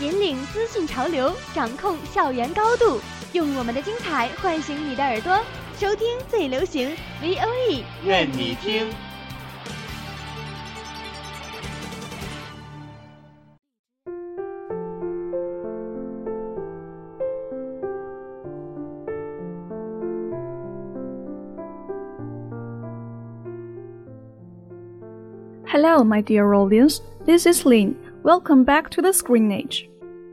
引领资讯潮流，掌控校园高度，用我们的精彩唤醒你的耳朵，收听最流行 V O E，愿你听。Hello, my dear audience. This is Lin. Welcome back to the Screen Age.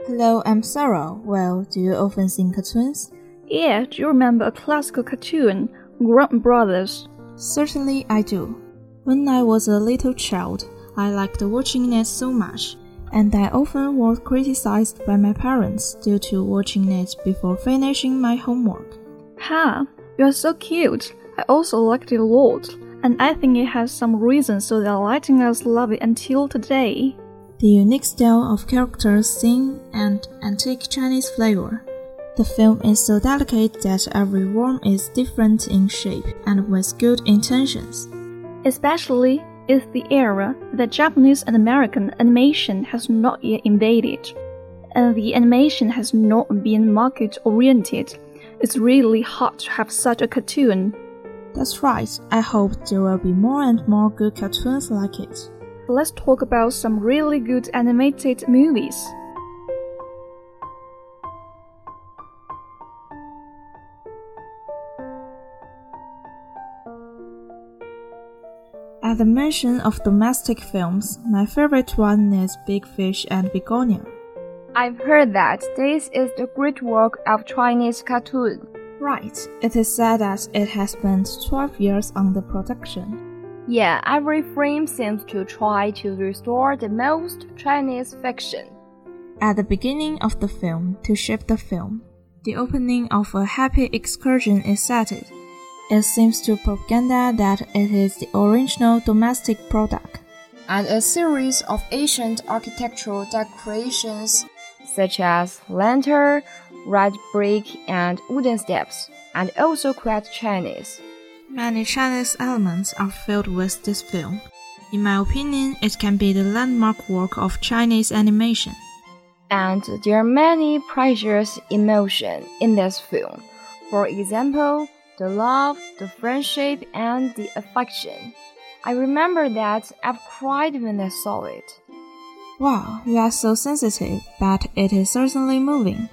Hello, I'm Sarah. Well, do you often see cartoons? Yeah, do you remember a classical cartoon, Gourd Brothers? Certainly, I do. When I was a little child, I liked watching it so much, and I often was criticized by my parents due to watching it before finishing my homework. Ha, you're so cute. I also liked it a lot, and I think it has some reasons so that letting us love it until today. The unique style of characters sing and antique Chinese flavor. The film is so delicate that every worm is different in shape and with good intentions. Especially is the era that Japanese and American animation has not yet invaded, and the animation has not been market oriented. It's really hard to have such a cartoon. That's right. I hope there will be more and more good cartoons like it. Let's talk about some really good animated movies. At the mention of domestic films, my favorite one is Big Fish and Begonia. I've heard that this is the great work of Chinese cartoon. Right, it is said that it has spent 12 years on the production. Yeah, every frame seems to try to restore the most Chinese fiction. At the beginning of the film, to shape the film, the opening of a happy excursion is cited. It seems to propaganda that it is the original domestic product. And a series of ancient architectural decorations such as lantern, red brick, and wooden steps, and also quite Chinese. Many Chinese elements are filled with this film. In my opinion, it can be the landmark work of Chinese animation. And there are many precious emotions in this film. For example, the love, the friendship, and the affection. I remember that I've cried when I saw it. Wow, you are so sensitive, but it is certainly moving.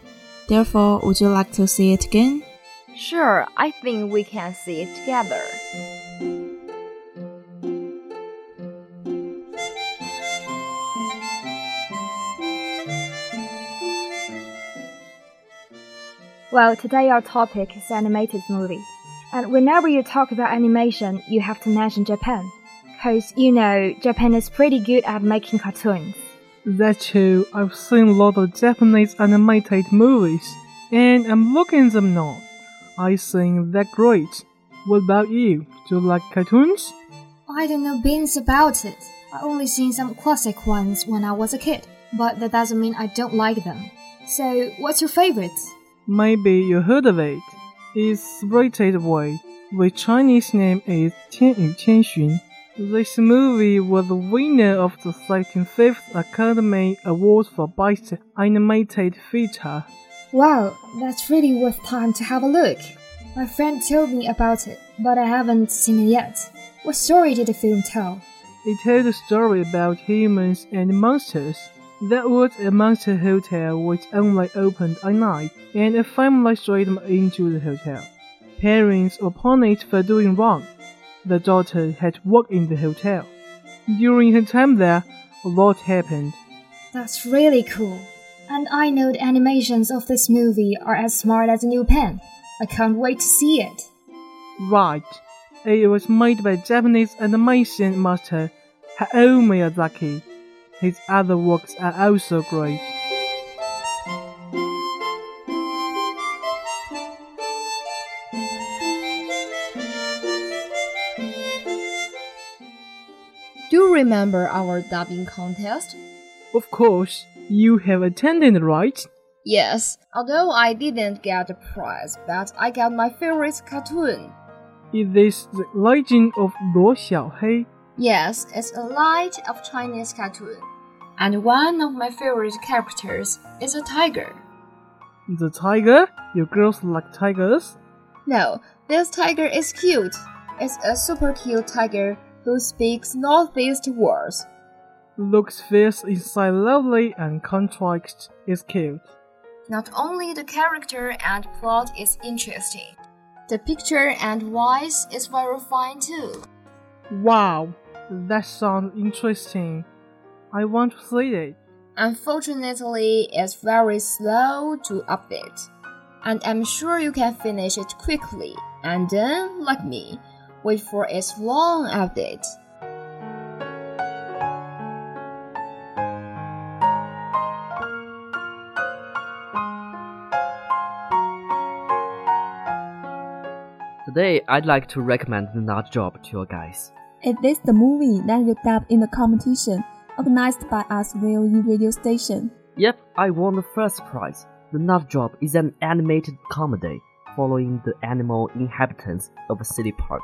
Therefore, would you like to see it again? Sure, I think we can see it together. Well, today our topic is animated movie. And whenever you talk about animation, you have to mention Japan. Cause you know, Japan is pretty good at making cartoons. That's true. I've seen a lot of Japanese animated movies, and I'm looking them now. I think that great. What about you? Do you like cartoons? I don't know beans about it. I only seen some classic ones when I was a kid, but that doesn't mean I don't like them. So, what's your favorite? Maybe you heard of it. It's rated Y. The Chinese name is Qian Yu Qianxun. This movie was the winner of the 35th Academy Award for Best Animated Feature. Wow, that's really worth time to have a look. My friend told me about it, but I haven't seen it yet. What story did the film tell? It told a story about humans and monsters. There was a monster hotel which only opened at night, and a family strayed into the hotel. Parents were punished for doing wrong. The daughter had to work in the hotel. During her time there, a lot happened. That's really cool and I know the animations of this movie are as smart as a new pen. I can't wait to see it. Right. It was made by Japanese animation master Hayao Miyazaki. His other works are also great. Do you remember our dubbing contest? Of course you have attended, right? Yes, although I didn't get a prize, but I got my favorite cartoon. Is this the legend of Luo Xiaohei? Yes, it's a light of Chinese cartoon. And one of my favorite characters is a tiger. The tiger? You girls like tigers? No, this tiger is cute. It's a super cute tiger who speaks Northeast words. Looks fierce inside lovely and context is cute. Not only the character and plot is interesting, the picture and voice is very fine too. Wow, that sounds interesting. I want to see it. Unfortunately, it's very slow to update. And I'm sure you can finish it quickly and then, like me, wait for its long update. Today, I'd like to recommend the Nut Job to you guys. Is this the movie that you dubbed in the competition organized by us E radio station? Yep, I won the first prize. The Nut Job is an animated comedy following the animal inhabitants of a city park.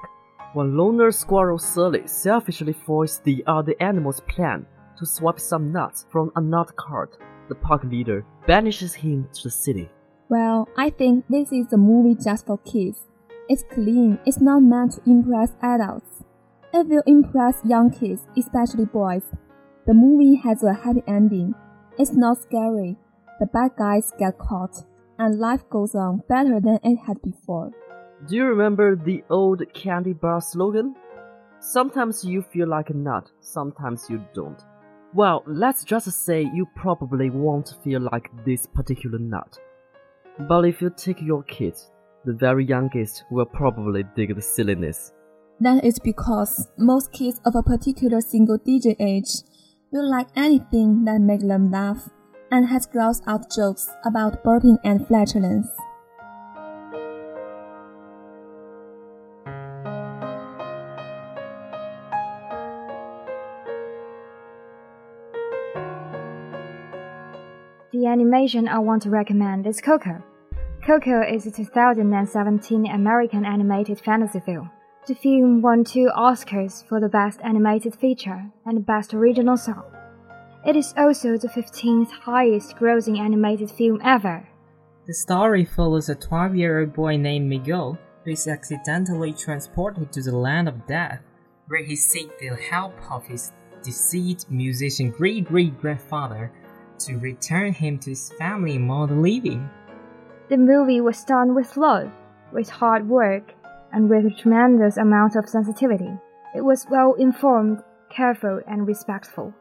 When loner squirrel Surly selfishly foils the other animals' plan to swap some nuts from a nut cart, the park leader banishes him to the city. Well, I think this is a movie just for kids. It's clean, it's not meant to impress adults. It will impress young kids, especially boys. The movie has a happy ending. It's not scary. The bad guys get caught, and life goes on better than it had before. Do you remember the old candy bar slogan? Sometimes you feel like a nut, sometimes you don't. Well, let's just say you probably won't feel like this particular nut. But if you take your kids, the very youngest will probably dig the silliness. That is because most kids of a particular single digit age will like anything that makes them laugh and has groused out jokes about burping and flatulence. The animation I want to recommend is Coco. Coco is a 2017 American animated fantasy film. The film won two Oscars for the Best Animated Feature and Best Original Song. It is also the 15th highest grossing animated film ever. The story follows a 12 year old boy named Miguel who is accidentally transported to the land of death, where he seeks the help of his deceased musician great great grandfather to return him to his family among the living. The movie was done with love, with hard work, and with a tremendous amount of sensitivity. It was well informed, careful, and respectful.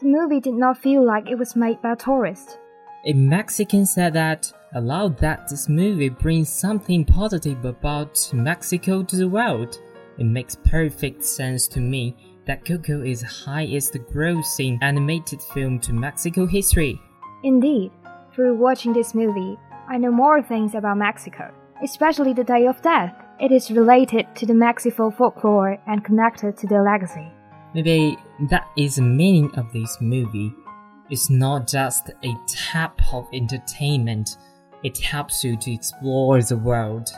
The movie did not feel like it was made by tourists. A Mexican said that allowed that this movie brings something positive about Mexico to the world. It makes perfect sense to me that Coco is highest grossing animated film to Mexico history. Indeed, through watching this movie, I know more things about Mexico, especially the Day of Death. It is related to the Mexico folklore and connected to their legacy. Maybe that is the meaning of this movie. It's not just a tap of entertainment, it helps you to explore the world.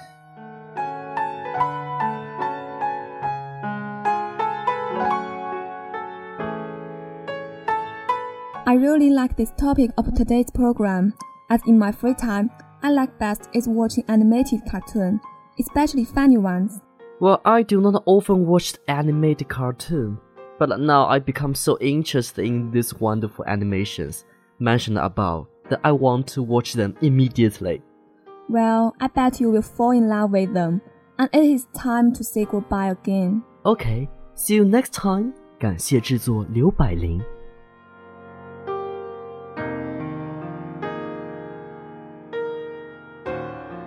I really like this topic of today's program, as in my free time, I like best is watching animated cartoon, especially funny ones. Well, I do not often watch animated cartoon, but now I become so interested in these wonderful animations mentioned above that I want to watch them immediately. Well, I bet you will fall in love with them, and it is time to say goodbye again. Okay, see you next time. 感谢制作刘百灵。